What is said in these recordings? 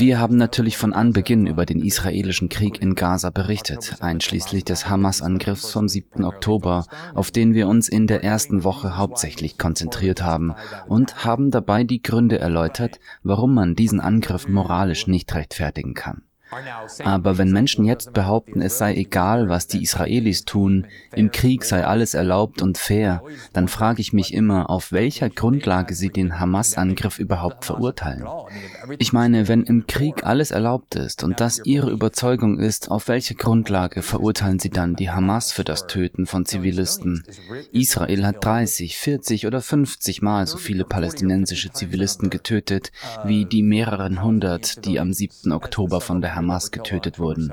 Wir haben natürlich von Anbeginn über den israelischen Krieg in Gaza berichtet, einschließlich des Hamas-Angriffs vom 7. Oktober, auf den wir uns in der ersten Woche hauptsächlich konzentriert haben und haben dabei die Gründe erläutert, warum man diesen Angriff moralisch nicht rechtfertigen kann. Aber wenn Menschen jetzt behaupten, es sei egal, was die Israelis tun, im Krieg sei alles erlaubt und fair, dann frage ich mich immer, auf welcher Grundlage sie den Hamas-Angriff überhaupt verurteilen. Ich meine, wenn im Krieg alles erlaubt ist und das ihre Überzeugung ist, auf welche Grundlage verurteilen sie dann die Hamas für das Töten von Zivilisten? Israel hat 30, 40 oder 50 Mal so viele palästinensische Zivilisten getötet, wie die mehreren hundert, die am 7. Oktober von der Hamas getötet wurden.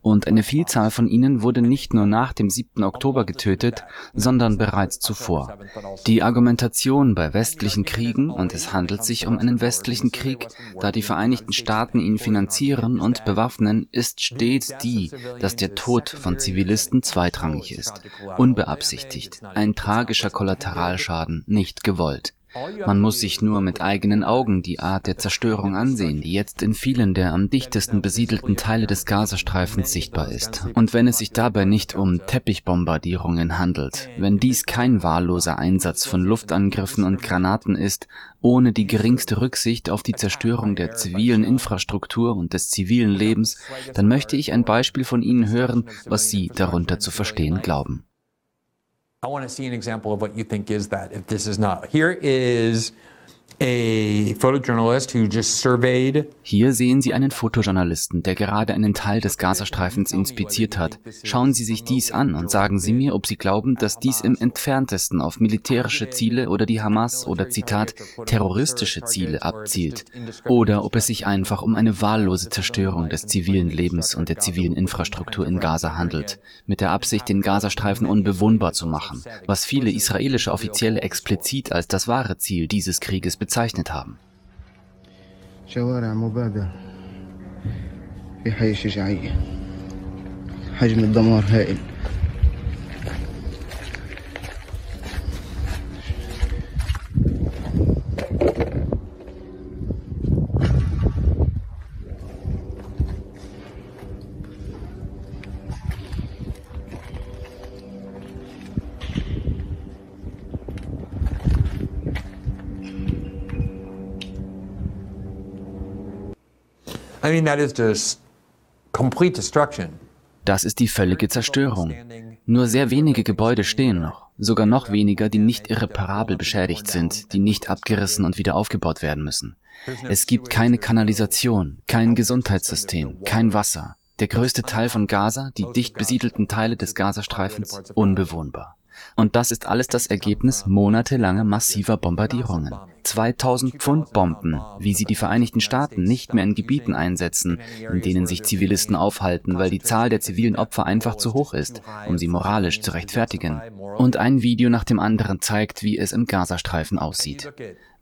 Und eine Vielzahl von ihnen wurde nicht nur nach dem 7. Oktober getötet, sondern bereits zuvor. Die Argumentation bei westlichen Kriegen, und es handelt sich um einen westlichen Krieg, da die Vereinigten Staaten ihn finanzieren und bewaffnen, ist stets die, dass der Tod von Zivilisten zweitrangig ist, unbeabsichtigt, ein tragischer Kollateralschaden, nicht gewollt. Man muss sich nur mit eigenen Augen die Art der Zerstörung ansehen, die jetzt in vielen der am dichtesten besiedelten Teile des Gazastreifens sichtbar ist. Und wenn es sich dabei nicht um Teppichbombardierungen handelt, wenn dies kein wahlloser Einsatz von Luftangriffen und Granaten ist, ohne die geringste Rücksicht auf die Zerstörung der zivilen Infrastruktur und des zivilen Lebens, dann möchte ich ein Beispiel von Ihnen hören, was Sie darunter zu verstehen glauben. I want to see an example of what you think is that if this is not. Here is a photojournalist who just surveyed Hier sehen Sie einen Fotojournalisten, der gerade einen Teil des Gazastreifens inspiziert hat. Schauen Sie sich dies an und sagen Sie mir, ob Sie glauben, dass dies im entferntesten auf militärische Ziele oder die Hamas oder Zitat terroristische Ziele abzielt. Oder ob es sich einfach um eine wahllose Zerstörung des zivilen Lebens und der zivilen Infrastruktur in Gaza handelt, mit der Absicht, den Gazastreifen unbewohnbar zu machen, was viele israelische Offizielle explizit als das wahre Ziel dieses Krieges bezeichnet haben. شوارع مبادة في حي الشجاعية حجم الدمار هائل Das ist die völlige Zerstörung. Nur sehr wenige Gebäude stehen noch, sogar noch weniger, die nicht irreparabel beschädigt sind, die nicht abgerissen und wieder aufgebaut werden müssen. Es gibt keine Kanalisation, kein Gesundheitssystem, kein Wasser. Der größte Teil von Gaza, die dicht besiedelten Teile des Gazastreifens, unbewohnbar. Und das ist alles das Ergebnis monatelanger massiver Bombardierungen. 2000 Pfund Bomben, wie sie die Vereinigten Staaten nicht mehr in Gebieten einsetzen, in denen sich Zivilisten aufhalten, weil die Zahl der zivilen Opfer einfach zu hoch ist, um sie moralisch zu rechtfertigen. Und ein Video nach dem anderen zeigt, wie es im Gazastreifen aussieht.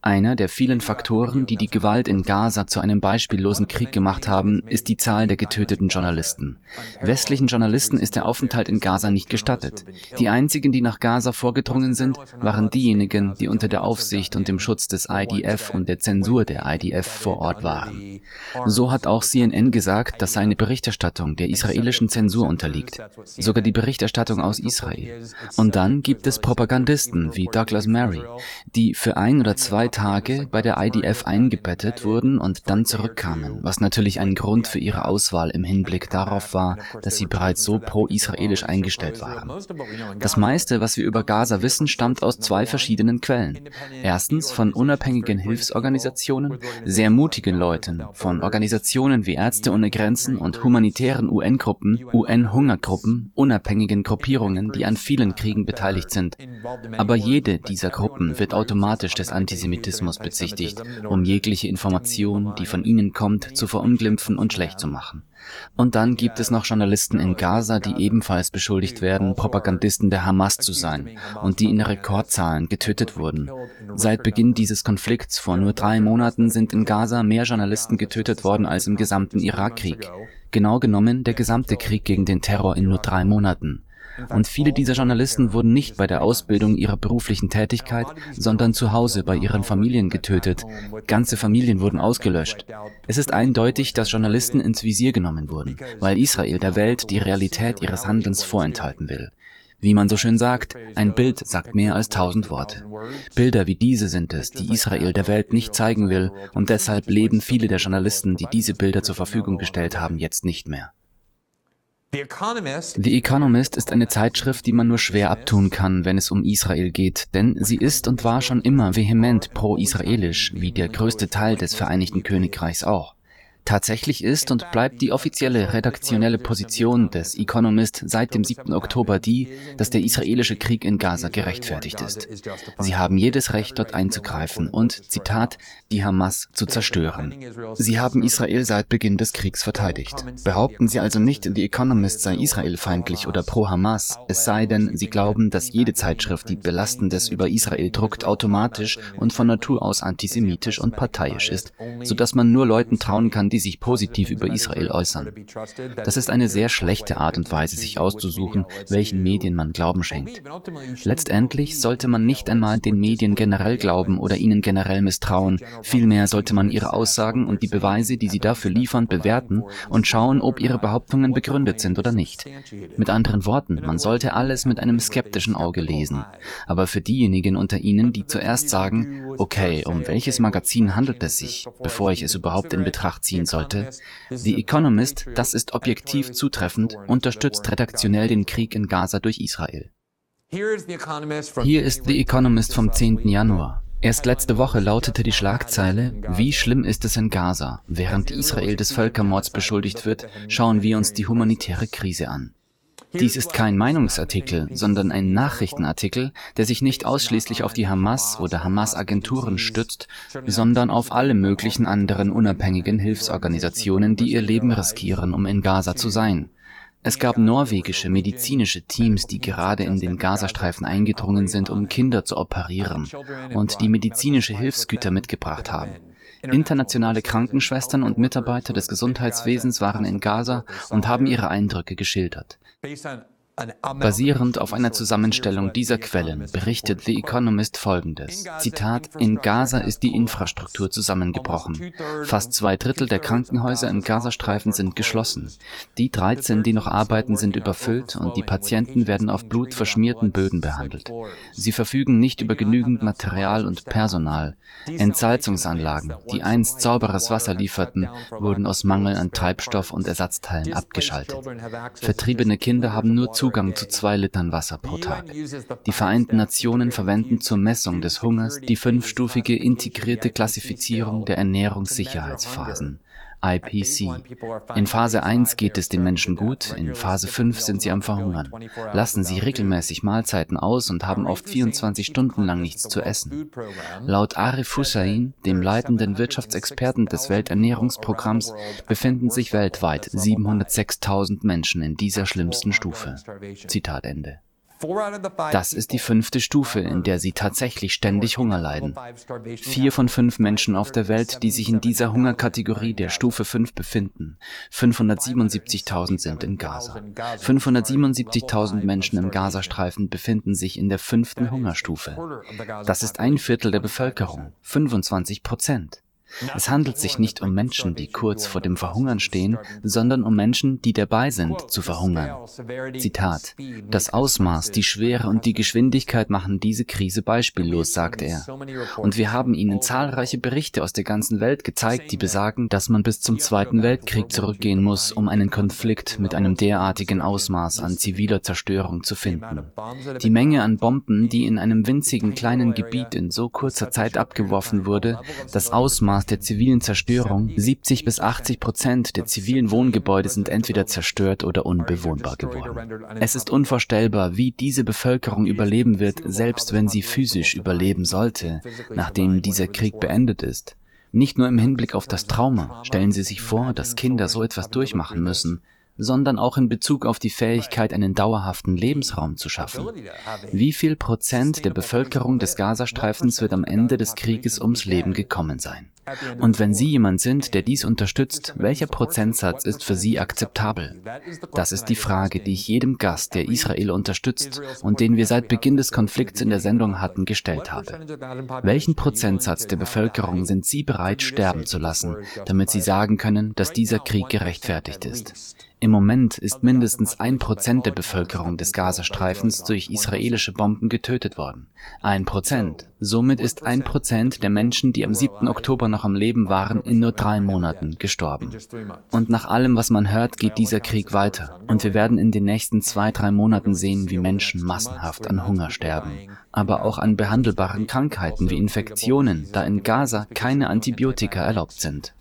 Einer der vielen Faktoren, die die Gewalt in Gaza zu einem beispiellosen Krieg gemacht haben, ist die Zahl der getöteten Journalisten. Westlichen Journalisten ist der Aufenthalt in Gaza nicht gestattet. Die einzigen, die nach Gaza vorgedrungen sind, waren diejenigen, die unter der Aufsicht und dem Schutz des IDF und der Zensur der IDF vor Ort waren. So hat auch CNN gesagt, dass seine Berichterstattung der israelischen Zensur unterliegt. Sogar die Berichterstattung aus Israel. Und dann gibt es Propagandisten wie Douglas Murray, die für ein oder zwei Tage bei der IDF eingebettet wurden und dann zurückkamen, was natürlich ein Grund für ihre Auswahl im Hinblick darauf war, dass sie bereits so pro-israelisch eingestellt waren. Das meiste, was wir über Gaza wissen, stammt aus zwei verschiedenen Quellen. Erstens von unabhängigen Hilfsorganisationen, sehr mutigen Leuten, von Organisationen wie Ärzte ohne Grenzen und humanitären UN-Gruppen, UN-Hungergruppen, unabhängigen Gruppierungen, die an vielen Kriegen beteiligt sind. Aber jede dieser Gruppen wird automatisch des Antisemitismus Antisemitismus bezichtigt, um jegliche Information, die von ihnen kommt, zu verunglimpfen und schlecht zu machen. Und dann gibt es noch Journalisten in Gaza, die ebenfalls beschuldigt werden, Propagandisten der Hamas zu sein und die in Rekordzahlen getötet wurden. Seit Beginn dieses Konflikts vor nur drei Monaten sind in Gaza mehr Journalisten getötet worden als im gesamten Irakkrieg. Genau genommen der gesamte Krieg gegen den Terror in nur drei Monaten. Und viele dieser Journalisten wurden nicht bei der Ausbildung ihrer beruflichen Tätigkeit, sondern zu Hause bei ihren Familien getötet. Ganze Familien wurden ausgelöscht. Es ist eindeutig, dass Journalisten ins Visier genommen wurden, weil Israel der Welt die Realität ihres Handelns vorenthalten will. Wie man so schön sagt, ein Bild sagt mehr als tausend Worte. Bilder wie diese sind es, die Israel der Welt nicht zeigen will, und deshalb leben viele der Journalisten, die diese Bilder zur Verfügung gestellt haben, jetzt nicht mehr. The Economist ist eine Zeitschrift, die man nur schwer abtun kann, wenn es um Israel geht, denn sie ist und war schon immer vehement pro-israelisch, wie der größte Teil des Vereinigten Königreichs auch. Tatsächlich ist und bleibt die offizielle redaktionelle Position des Economist seit dem 7. Oktober die, dass der israelische Krieg in Gaza gerechtfertigt ist. Sie haben jedes Recht, dort einzugreifen und, Zitat, die Hamas zu zerstören. Sie haben Israel seit Beginn des Kriegs verteidigt. Behaupten Sie also nicht, The Economist sei israelfeindlich oder pro-Hamas, es sei denn, Sie glauben, dass jede Zeitschrift, die Belastendes über Israel druckt, automatisch und von Natur aus antisemitisch und parteiisch ist, sodass man nur Leuten trauen kann, die sich positiv über Israel äußern. Das ist eine sehr schlechte Art und Weise, sich auszusuchen, welchen Medien man Glauben schenkt. Letztendlich sollte man nicht einmal den Medien generell glauben oder ihnen generell misstrauen. Vielmehr sollte man ihre Aussagen und die Beweise, die sie dafür liefern, bewerten und schauen, ob ihre Behauptungen begründet sind oder nicht. Mit anderen Worten, man sollte alles mit einem skeptischen Auge lesen. Aber für diejenigen unter Ihnen, die zuerst sagen, okay, um welches Magazin handelt es sich, bevor ich es überhaupt in Betracht ziehen sollte. The Economist, das ist objektiv zutreffend, unterstützt redaktionell den Krieg in Gaza durch Israel. Hier ist The Economist vom 10. Januar. Erst letzte Woche lautete die Schlagzeile, wie schlimm ist es in Gaza? Während Israel des Völkermords beschuldigt wird, schauen wir uns die humanitäre Krise an. Dies ist kein Meinungsartikel, sondern ein Nachrichtenartikel, der sich nicht ausschließlich auf die Hamas oder Hamas-Agenturen stützt, sondern auf alle möglichen anderen unabhängigen Hilfsorganisationen, die ihr Leben riskieren, um in Gaza zu sein. Es gab norwegische medizinische Teams, die gerade in den Gazastreifen eingedrungen sind, um Kinder zu operieren und die medizinische Hilfsgüter mitgebracht haben. Internationale Krankenschwestern und Mitarbeiter des Gesundheitswesens waren in Gaza und haben ihre Eindrücke geschildert. based on Basierend auf einer Zusammenstellung dieser Quellen berichtet The Economist folgendes. Zitat, in Gaza ist die Infrastruktur zusammengebrochen. Fast zwei Drittel der Krankenhäuser im Gazastreifen sind geschlossen. Die 13, die noch arbeiten, sind überfüllt und die Patienten werden auf blutverschmierten Böden behandelt. Sie verfügen nicht über genügend Material und Personal. Entsalzungsanlagen, die einst sauberes Wasser lieferten, wurden aus Mangel an Treibstoff und Ersatzteilen abgeschaltet. Vertriebene Kinder haben nur Zugang Zugang zu zwei Litern Wasser pro Tag. Die Vereinten Nationen verwenden zur Messung des Hungers die fünfstufige integrierte Klassifizierung der Ernährungssicherheitsphasen. IPC. In Phase 1 geht es den Menschen gut, in Phase 5 sind sie am Verhungern. Lassen sie regelmäßig Mahlzeiten aus und haben oft 24 Stunden lang nichts zu essen. Laut Arif Hussein, dem leitenden Wirtschaftsexperten des Welternährungsprogramms, befinden sich weltweit 706.000 Menschen in dieser schlimmsten Stufe. Zitat Ende. Das ist die fünfte Stufe, in der sie tatsächlich ständig Hunger leiden. Vier von fünf Menschen auf der Welt, die sich in dieser Hungerkategorie der Stufe 5 befinden. 577.000 sind in Gaza. 577.000 Menschen im Gazastreifen befinden sich in der fünften Hungerstufe. Das ist ein Viertel der Bevölkerung, 25 Prozent. Es handelt sich nicht um Menschen, die kurz vor dem Verhungern stehen, sondern um Menschen, die dabei sind, zu verhungern. Zitat. Das Ausmaß, die Schwere und die Geschwindigkeit machen diese Krise beispiellos, sagt er. Und wir haben Ihnen zahlreiche Berichte aus der ganzen Welt gezeigt, die besagen, dass man bis zum Zweiten Weltkrieg zurückgehen muss, um einen Konflikt mit einem derartigen Ausmaß an ziviler Zerstörung zu finden. Die Menge an Bomben, die in einem winzigen kleinen Gebiet in so kurzer Zeit abgeworfen wurde, das Ausmaß der zivilen Zerstörung, 70 bis 80 Prozent der zivilen Wohngebäude sind entweder zerstört oder unbewohnbar geworden. Es ist unvorstellbar, wie diese Bevölkerung überleben wird, selbst wenn sie physisch überleben sollte, nachdem dieser Krieg beendet ist. Nicht nur im Hinblick auf das Trauma. Stellen Sie sich vor, dass Kinder so etwas durchmachen müssen sondern auch in Bezug auf die Fähigkeit, einen dauerhaften Lebensraum zu schaffen. Wie viel Prozent der Bevölkerung des Gazastreifens wird am Ende des Krieges ums Leben gekommen sein? Und wenn Sie jemand sind, der dies unterstützt, welcher Prozentsatz ist für Sie akzeptabel? Das ist die Frage, die ich jedem Gast, der Israel unterstützt und den wir seit Beginn des Konflikts in der Sendung hatten, gestellt habe. Welchen Prozentsatz der Bevölkerung sind Sie bereit, sterben zu lassen, damit Sie sagen können, dass dieser Krieg gerechtfertigt ist? Im Moment ist mindestens ein Prozent der Bevölkerung des Gazastreifens durch israelische Bomben getötet worden. Ein Prozent. Somit ist ein Prozent der Menschen, die am 7. Oktober noch am Leben waren, in nur drei Monaten gestorben. Und nach allem, was man hört, geht dieser Krieg weiter. Und wir werden in den nächsten zwei, drei Monaten sehen, wie Menschen massenhaft an Hunger sterben. Aber auch an behandelbaren Krankheiten wie Infektionen, da in Gaza keine Antibiotika erlaubt sind.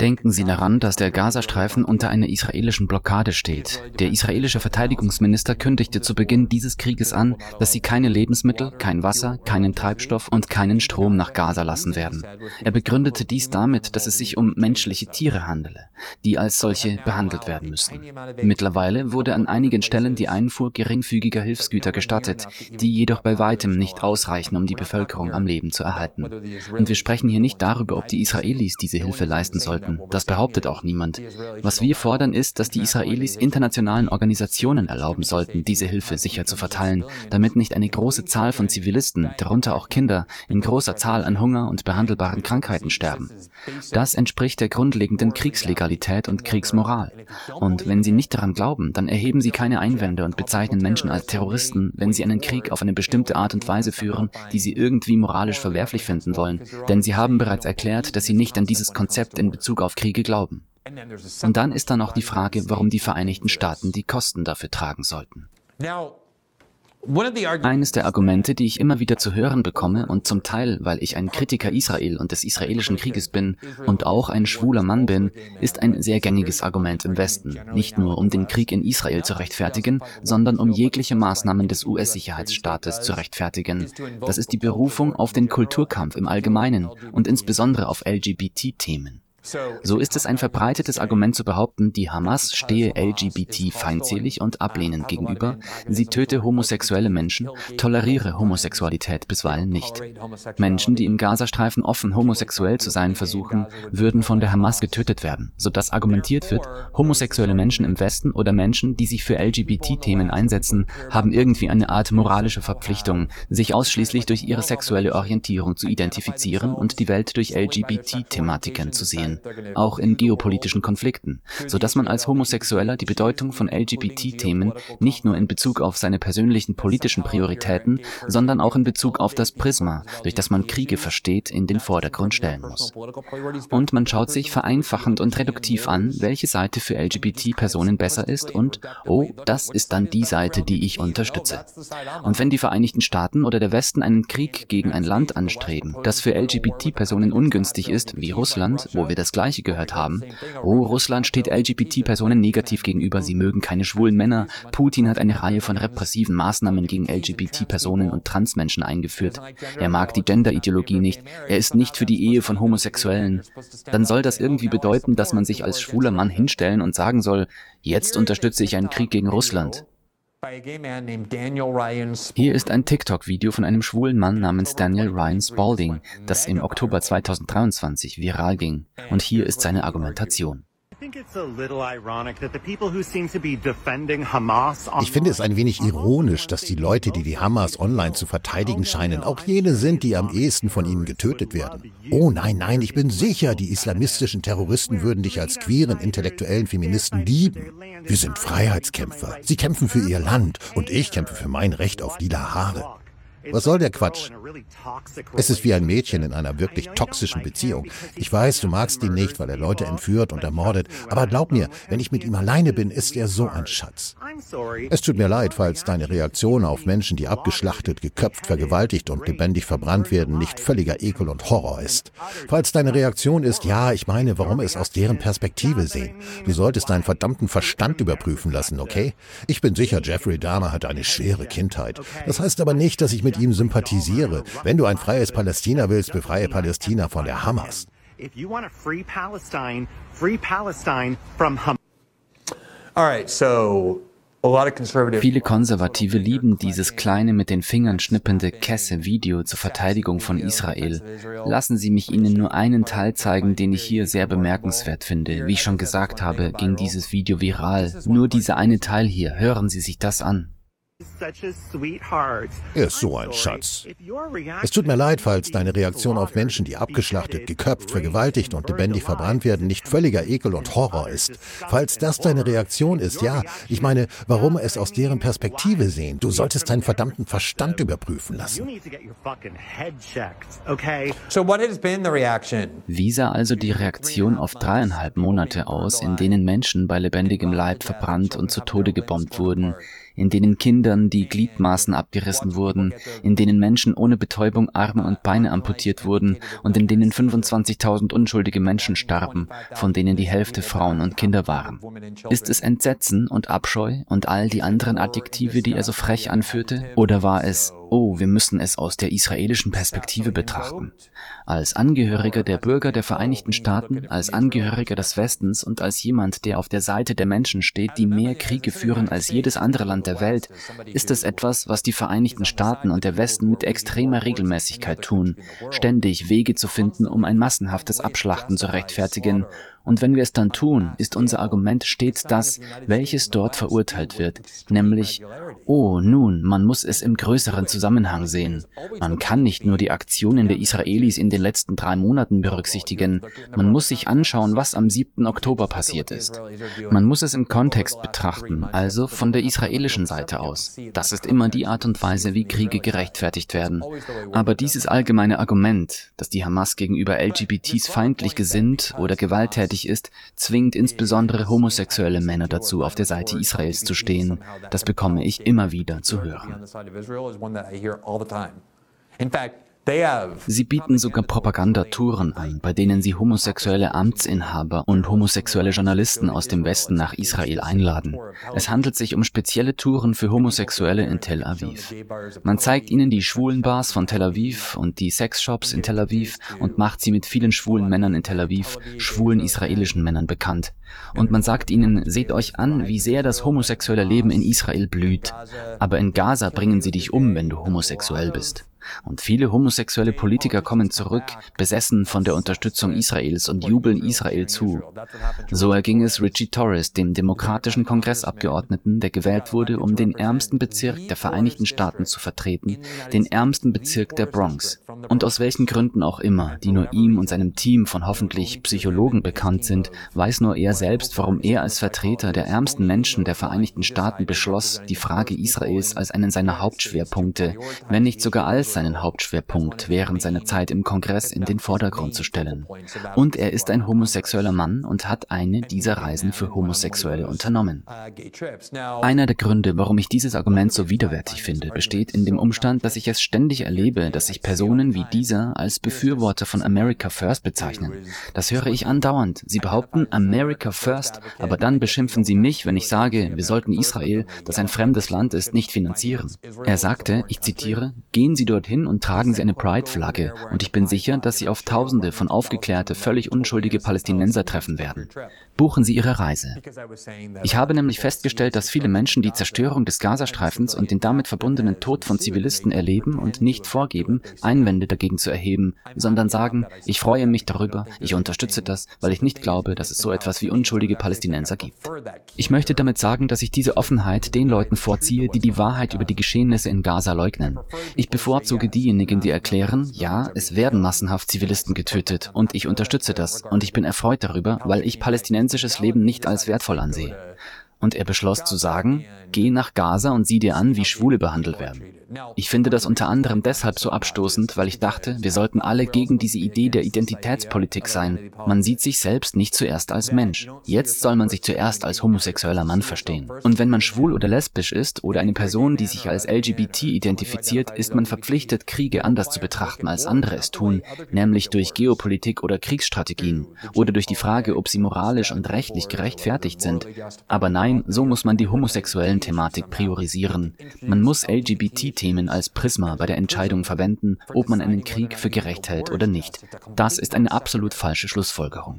Denken Sie daran, dass der Gazastreifen unter einer israelischen Blockade steht. Der israelische Verteidigungsminister kündigte zu Beginn dieses Krieges an, dass sie keine Lebensmittel, kein Wasser, keinen Treibstoff und keinen Strom nach Gaza lassen werden. Er begründete dies damit, dass es sich um menschliche Tiere handele, die als solche behandelt werden müssen. Mittlerweile wurde an einigen Stellen die Einfuhr geringfügiger Hilfsgüter gestattet, die jedoch bei weitem nicht ausreichen, um die Bevölkerung am Leben zu erhalten. Und wir sprechen hier nicht darüber, ob die Israelis Israelis diese Hilfe leisten sollten. Das behauptet auch niemand. Was wir fordern ist, dass die Israelis internationalen Organisationen erlauben sollten, diese Hilfe sicher zu verteilen, damit nicht eine große Zahl von Zivilisten, darunter auch Kinder, in großer Zahl an Hunger und behandelbaren Krankheiten sterben. Das entspricht der grundlegenden Kriegslegalität und Kriegsmoral. Und wenn Sie nicht daran glauben, dann erheben Sie keine Einwände und bezeichnen Menschen als Terroristen, wenn sie einen Krieg auf eine bestimmte Art und Weise führen, die sie irgendwie moralisch verwerflich finden wollen. Denn sie haben bereits erklärt, dass sie nicht an dieses Konzept in Bezug auf Kriege glauben. Und dann ist da noch die Frage, warum die Vereinigten Staaten die Kosten dafür tragen sollten. Eines der Argumente, die ich immer wieder zu hören bekomme und zum Teil, weil ich ein Kritiker Israel und des israelischen Krieges bin und auch ein schwuler Mann bin, ist ein sehr gängiges Argument im Westen, nicht nur um den Krieg in Israel zu rechtfertigen, sondern um jegliche Maßnahmen des US-Sicherheitsstaates zu rechtfertigen. Das ist die Berufung auf den Kulturkampf im Allgemeinen und insbesondere auf LGBT-Themen. So ist es ein verbreitetes Argument zu behaupten, die Hamas stehe LGBT feindselig und ablehnend gegenüber, sie töte homosexuelle Menschen, toleriere Homosexualität bisweilen nicht. Menschen, die im Gazastreifen offen homosexuell zu sein versuchen, würden von der Hamas getötet werden, sodass argumentiert wird, homosexuelle Menschen im Westen oder Menschen, die sich für LGBT-Themen einsetzen, haben irgendwie eine Art moralische Verpflichtung, sich ausschließlich durch ihre sexuelle Orientierung zu identifizieren und die Welt durch LGBT-Thematiken zu sehen auch in geopolitischen Konflikten, so dass man als Homosexueller die Bedeutung von LGBT-Themen nicht nur in Bezug auf seine persönlichen politischen Prioritäten, sondern auch in Bezug auf das Prisma, durch das man Kriege versteht, in den Vordergrund stellen muss. Und man schaut sich vereinfachend und reduktiv an, welche Seite für LGBT-Personen besser ist und, oh, das ist dann die Seite, die ich unterstütze. Und wenn die Vereinigten Staaten oder der Westen einen Krieg gegen ein Land anstreben, das für LGBT-Personen ungünstig ist, wie Russland, wo wir das das Gleiche gehört haben. Oh, Russland steht LGBT-Personen negativ gegenüber, sie mögen keine schwulen Männer. Putin hat eine Reihe von repressiven Maßnahmen gegen LGBT-Personen und Transmenschen eingeführt. Er mag die Gender-Ideologie nicht. Er ist nicht für die Ehe von Homosexuellen. Dann soll das irgendwie bedeuten, dass man sich als schwuler Mann hinstellen und sagen soll, jetzt unterstütze ich einen Krieg gegen Russland. Hier ist ein TikTok-Video von einem schwulen Mann namens Daniel Ryan Spalding, das im Oktober 2023 viral ging. Und hier ist seine Argumentation. Ich finde es ein wenig ironisch, dass die Leute, die die Hamas online zu verteidigen scheinen, auch jene sind, die am ehesten von ihnen getötet werden. Oh nein, nein, ich bin sicher, die islamistischen Terroristen würden dich als queeren, intellektuellen Feministen lieben. Wir sind Freiheitskämpfer. Sie kämpfen für ihr Land und ich kämpfe für mein Recht auf lila Haare. Was soll der Quatsch? Es ist wie ein Mädchen in einer wirklich toxischen Beziehung. Ich weiß, du magst ihn nicht, weil er Leute entführt und ermordet, aber glaub mir, wenn ich mit ihm alleine bin, ist er so ein Schatz. Es tut mir leid, falls deine Reaktion auf Menschen, die abgeschlachtet, geköpft, vergewaltigt und lebendig verbrannt werden, nicht völliger Ekel und Horror ist. Falls deine Reaktion ist, ja, ich meine, warum es aus deren Perspektive sehen. Du solltest deinen verdammten Verstand überprüfen lassen, okay? Ich bin sicher, Jeffrey Dahmer hatte eine schwere Kindheit. Das heißt aber nicht, dass ich mit ihm sympathisiere. Wenn du ein freies Palästina willst, befreie Palästina von der Hamas. All right, so Viele Konservative lieben dieses kleine mit den Fingern schnippende Kesse-Video zur Verteidigung von Israel. Lassen Sie mich Ihnen nur einen Teil zeigen, den ich hier sehr bemerkenswert finde. Wie ich schon gesagt habe, ging dieses Video viral. Nur dieser eine Teil hier. Hören Sie sich das an. Er ist so ein Schatz. Es tut mir leid, falls deine Reaktion auf Menschen, die abgeschlachtet, geköpft, vergewaltigt und lebendig verbrannt werden, nicht völliger Ekel und Horror ist. Falls das deine Reaktion ist, ja, ich meine, warum es aus deren Perspektive sehen? Du solltest deinen verdammten Verstand überprüfen lassen. Wie sah also die Reaktion auf dreieinhalb Monate aus, in denen Menschen bei lebendigem Leib verbrannt und zu Tode gebombt wurden? In denen Kindern die Gliedmaßen abgerissen wurden, in denen Menschen ohne Betäubung Arme und Beine amputiert wurden und in denen 25.000 unschuldige Menschen starben, von denen die Hälfte Frauen und Kinder waren. Ist es Entsetzen und Abscheu und all die anderen Adjektive, die er so frech anführte? Oder war es Oh, wir müssen es aus der israelischen Perspektive betrachten. Als Angehöriger der Bürger der Vereinigten Staaten, als Angehöriger des Westens und als jemand, der auf der Seite der Menschen steht, die mehr Kriege führen als jedes andere Land der Welt, ist es etwas, was die Vereinigten Staaten und der Westen mit extremer Regelmäßigkeit tun, ständig Wege zu finden, um ein massenhaftes Abschlachten zu rechtfertigen und wenn wir es dann tun, ist unser Argument stets das, welches dort verurteilt wird, nämlich, oh, nun, man muss es im größeren Zusammenhang sehen. Man kann nicht nur die Aktionen der Israelis in den letzten drei Monaten berücksichtigen, man muss sich anschauen, was am 7. Oktober passiert ist. Man muss es im Kontext betrachten, also von der israelischen Seite aus. Das ist immer die Art und Weise, wie Kriege gerechtfertigt werden. Aber dieses allgemeine Argument, dass die Hamas gegenüber LGBTs feindlich gesinnt oder gewalttätig tätig ist, zwingt insbesondere homosexuelle Männer dazu, auf der Seite Israels zu stehen. Das bekomme ich immer wieder zu hören. Sie bieten sogar Propagandatouren an, bei denen sie homosexuelle Amtsinhaber und homosexuelle Journalisten aus dem Westen nach Israel einladen. Es handelt sich um spezielle Touren für Homosexuelle in Tel Aviv. Man zeigt ihnen die schwulen Bars von Tel Aviv und die Sexshops in Tel Aviv und macht sie mit vielen schwulen Männern in Tel Aviv, schwulen israelischen Männern bekannt. Und man sagt ihnen, seht euch an, wie sehr das homosexuelle Leben in Israel blüht. Aber in Gaza bringen sie dich um, wenn du homosexuell bist. Und viele homosexuelle Politiker kommen zurück, besessen von der Unterstützung Israels und jubeln Israel zu. So erging es Richie Torres, dem demokratischen Kongressabgeordneten, der gewählt wurde, um den ärmsten Bezirk der Vereinigten Staaten zu vertreten, den ärmsten Bezirk der Bronx. Und aus welchen Gründen auch immer, die nur ihm und seinem Team von hoffentlich Psychologen bekannt sind, weiß nur er selbst, warum er als Vertreter der ärmsten Menschen der Vereinigten Staaten beschloss, die Frage Israels als einen seiner Hauptschwerpunkte, wenn nicht sogar als seinen Hauptschwerpunkt während seiner Zeit im Kongress in den Vordergrund zu stellen. Und er ist ein homosexueller Mann und hat eine dieser Reisen für Homosexuelle unternommen. Einer der Gründe, warum ich dieses Argument so widerwärtig finde, besteht in dem Umstand, dass ich es ständig erlebe, dass sich Personen wie dieser als Befürworter von America First bezeichnen. Das höre ich andauernd. Sie behaupten America First, aber dann beschimpfen sie mich, wenn ich sage, wir sollten Israel, das ein fremdes Land ist, nicht finanzieren. Er sagte, ich zitiere, gehen Sie dort dorthin und tragen sie eine Pride-Flagge. Und ich bin sicher, dass sie auf Tausende von aufgeklärte, völlig unschuldige Palästinenser treffen werden. Buchen Sie Ihre Reise. Ich habe nämlich festgestellt, dass viele Menschen die Zerstörung des Gazastreifens und den damit verbundenen Tod von Zivilisten erleben und nicht vorgeben, Einwände dagegen zu erheben, sondern sagen, ich freue mich darüber, ich unterstütze das, weil ich nicht glaube, dass es so etwas wie unschuldige Palästinenser gibt. Ich möchte damit sagen, dass ich diese Offenheit den Leuten vorziehe, die die Wahrheit über die Geschehnisse in Gaza leugnen. Ich bevorzuge diejenigen, die erklären, ja, es werden massenhaft Zivilisten getötet und ich unterstütze das und ich bin erfreut darüber, weil ich palästinensisches Leben nicht als wertvoll ansehe. Und er beschloss zu sagen, geh nach Gaza und sieh dir an, wie Schwule behandelt werden. Ich finde das unter anderem deshalb so abstoßend, weil ich dachte, wir sollten alle gegen diese Idee der Identitätspolitik sein. Man sieht sich selbst nicht zuerst als Mensch. Jetzt soll man sich zuerst als homosexueller Mann verstehen. Und wenn man schwul oder lesbisch ist oder eine Person, die sich als LGBT identifiziert, ist man verpflichtet, Kriege anders zu betrachten, als andere es tun, nämlich durch Geopolitik oder Kriegsstrategien oder durch die Frage, ob sie moralisch und rechtlich gerechtfertigt sind. Aber nein, so muss man die homosexuellen Thematik priorisieren. Man muss LGBT Themen als Prisma bei der Entscheidung verwenden, ob man einen Krieg für gerecht hält oder nicht. Das ist eine absolut falsche Schlussfolgerung.